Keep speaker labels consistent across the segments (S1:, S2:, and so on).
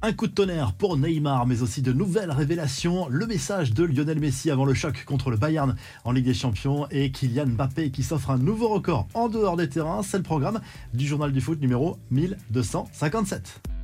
S1: Un coup de tonnerre pour Neymar, mais aussi de nouvelles révélations. Le message de Lionel Messi avant le choc contre le Bayern en Ligue des Champions et Kylian Mbappé qui s'offre un nouveau record en dehors des terrains. C'est le programme du journal du foot numéro 1257.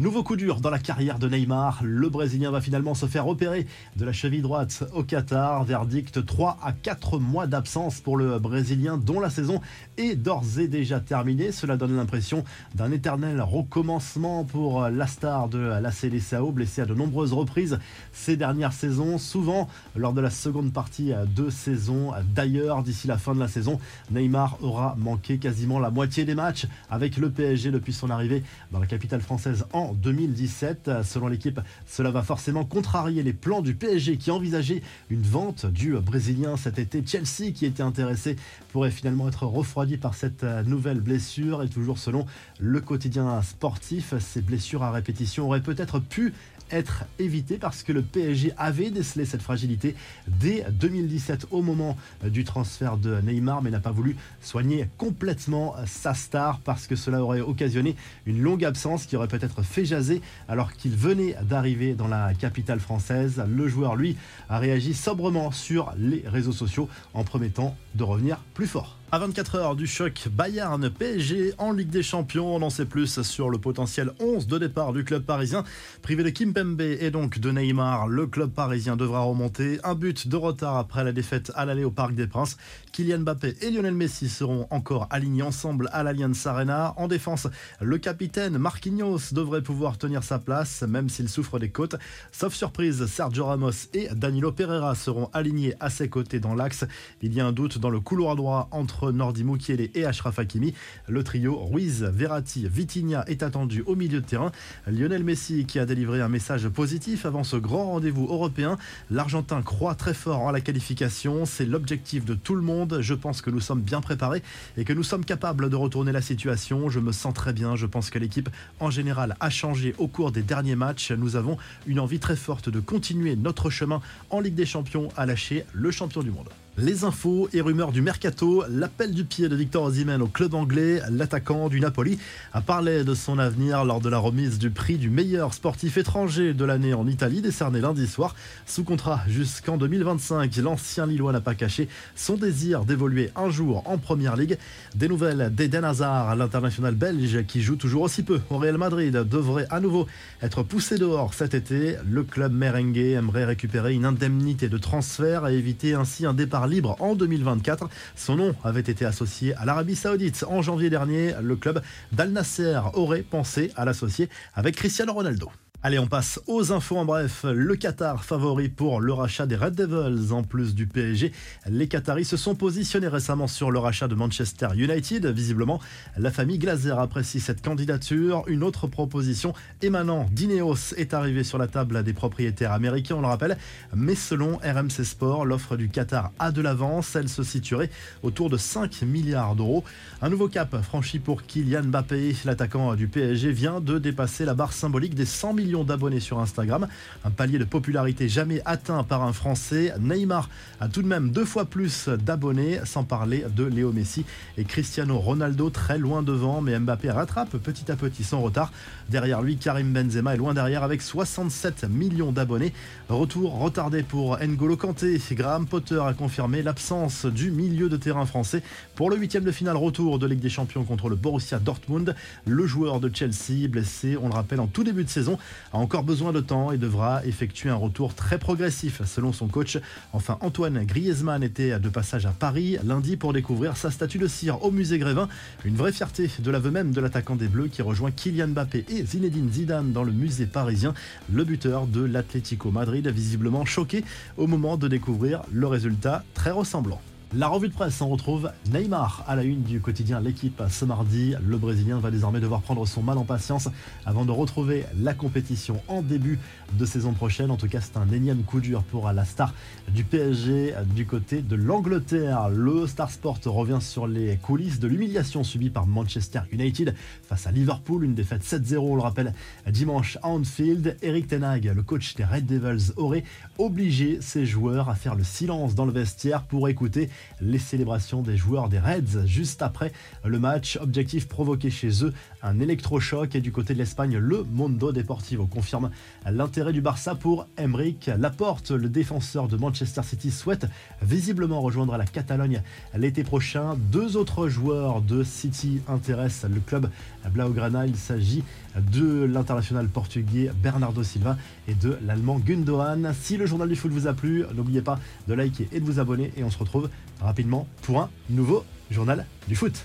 S1: Nouveau coup dur dans la carrière de Neymar. Le Brésilien va finalement se faire opérer de la cheville droite au Qatar. Verdict 3 à 4 mois d'absence pour le Brésilien dont la saison est d'ores et déjà terminée. Cela donne l'impression d'un éternel recommencement pour la star de la CDCAO, blessé à de nombreuses reprises ces dernières saisons, souvent lors de la seconde partie de saison. D'ailleurs, d'ici la fin de la saison, Neymar aura manqué quasiment la moitié des matchs avec le PSG depuis son arrivée dans la capitale française en 2017. Selon l'équipe, cela va forcément contrarier les plans du PSG qui envisageait une vente du Brésilien cet été. Chelsea, qui était intéressé, pourrait finalement être refroidi par cette nouvelle blessure. Et toujours selon le quotidien sportif, ces blessures à répétition auraient peut-être pu être évité parce que le PSG avait décelé cette fragilité dès 2017 au moment du transfert de Neymar, mais n'a pas voulu soigner complètement sa star parce que cela aurait occasionné une longue absence qui aurait peut-être fait jaser alors qu'il venait d'arriver dans la capitale française. Le joueur, lui, a réagi sobrement sur les réseaux sociaux en promettant de revenir plus fort. À 24 heures du choc Bayern PSG en Ligue des Champions, on en sait plus sur le potentiel 11 de départ du club parisien. Privé de Kimpembe et donc de Neymar, le club parisien devra remonter. Un but de retard après la défaite à l'aller au Parc des Princes. Kylian Mbappé et Lionel Messi seront encore alignés ensemble à l'Allianz Arena. En défense, le capitaine Marquinhos devrait pouvoir tenir sa place, même s'il souffre des côtes. Sauf surprise, Sergio Ramos et Danilo Pereira seront alignés à ses côtés dans l'axe. Il y a un doute dans le couloir droit entre Nordi Mukiele et Ashraf Hakimi. Le trio Ruiz, Verratti, Vitinha est attendu au milieu de terrain. Lionel Messi qui a délivré un message positif avant ce grand rendez-vous européen. L'Argentin croit très fort en la qualification. C'est l'objectif de tout le monde. Je pense que nous sommes bien préparés et que nous sommes capables de retourner la situation. Je me sens très bien. Je pense que l'équipe en général a changé au cours des derniers matchs. Nous avons une envie très forte de continuer notre chemin en Ligue des Champions à lâcher le champion du monde. Les infos et rumeurs du mercato, l'appel du pied de Victor Osimhen au club anglais, l'attaquant du Napoli a parlé de son avenir lors de la remise du prix du meilleur sportif étranger de l'année en Italie, décerné lundi soir. Sous contrat jusqu'en 2025, l'ancien Lillois n'a pas caché son désir d'évoluer un jour en Première Ligue. Des nouvelles d'Eden Hazard, l'international belge qui joue toujours aussi peu au Real Madrid, devrait à nouveau être poussé dehors cet été. Le club merengue aimerait récupérer une indemnité de transfert et éviter ainsi un départ libre en 2024. Son nom avait été associé à l'Arabie Saoudite. En janvier dernier, le club d'Al Nasser aurait pensé à l'associer avec Cristiano Ronaldo. Allez, on passe aux infos en bref. Le Qatar favori pour le rachat des Red Devils en plus du PSG. Les Qataris se sont positionnés récemment sur le rachat de Manchester United. Visiblement, la famille Glazer apprécie cette candidature. Une autre proposition émanant d'Ineos est arrivée sur la table des propriétaires américains, on le rappelle. Mais selon RMC Sport, l'offre du Qatar a de l'avance. Elle se situerait autour de 5 milliards d'euros. Un nouveau cap franchi pour Kylian Mbappé. L'attaquant du PSG vient de dépasser la barre symbolique des 100 millions d'abonnés sur Instagram, un palier de popularité jamais atteint par un Français. Neymar a tout de même deux fois plus d'abonnés, sans parler de Léo Messi et Cristiano Ronaldo très loin devant, mais Mbappé rattrape petit à petit son retard. Derrière lui, Karim Benzema est loin derrière avec 67 millions d'abonnés. Retour retardé pour N'Golo Kanté. Graham Potter a confirmé l'absence du milieu de terrain français pour le huitième de finale retour de Ligue des Champions contre le Borussia Dortmund. Le joueur de Chelsea, blessé, on le rappelle, en tout début de saison, a encore besoin de temps et devra effectuer un retour très progressif selon son coach. Enfin, Antoine Griezmann était de passage à Paris lundi pour découvrir sa statue de cire au musée Grévin. Une vraie fierté de l'aveu même de l'attaquant des Bleus qui rejoint Kylian Mbappé et Zinedine Zidane dans le musée parisien. Le buteur de l'Atlético Madrid visiblement choqué au moment de découvrir le résultat très ressemblant. La revue de presse, on retrouve Neymar à la une du quotidien L'équipe ce mardi. Le Brésilien va désormais devoir prendre son mal en patience avant de retrouver la compétition en début de saison prochaine. En tout cas, c'est un énième coup dur pour la star du PSG du côté de l'Angleterre. Le Star Sport revient sur les coulisses de l'humiliation subie par Manchester United face à Liverpool. Une défaite 7-0, on le rappelle, dimanche à Anfield. Eric Tenag, le coach des Red Devils, aurait obligé ses joueurs à faire le silence dans le vestiaire pour écouter les célébrations des joueurs des Reds juste après le match. Objectif provoqué chez eux un électrochoc et du côté de l'Espagne, le Mondo Deportivo confirme l'intérêt du Barça pour Emeric Laporte. Le défenseur de Manchester City souhaite visiblement rejoindre la Catalogne l'été prochain. Deux autres joueurs de City intéressent le club Blaugrana. Il s'agit de l'international portugais Bernardo Silva et de l'allemand Gundogan. Si le journal du foot vous a plu, n'oubliez pas de liker et de vous abonner et on se retrouve rapidement pour un nouveau journal du foot.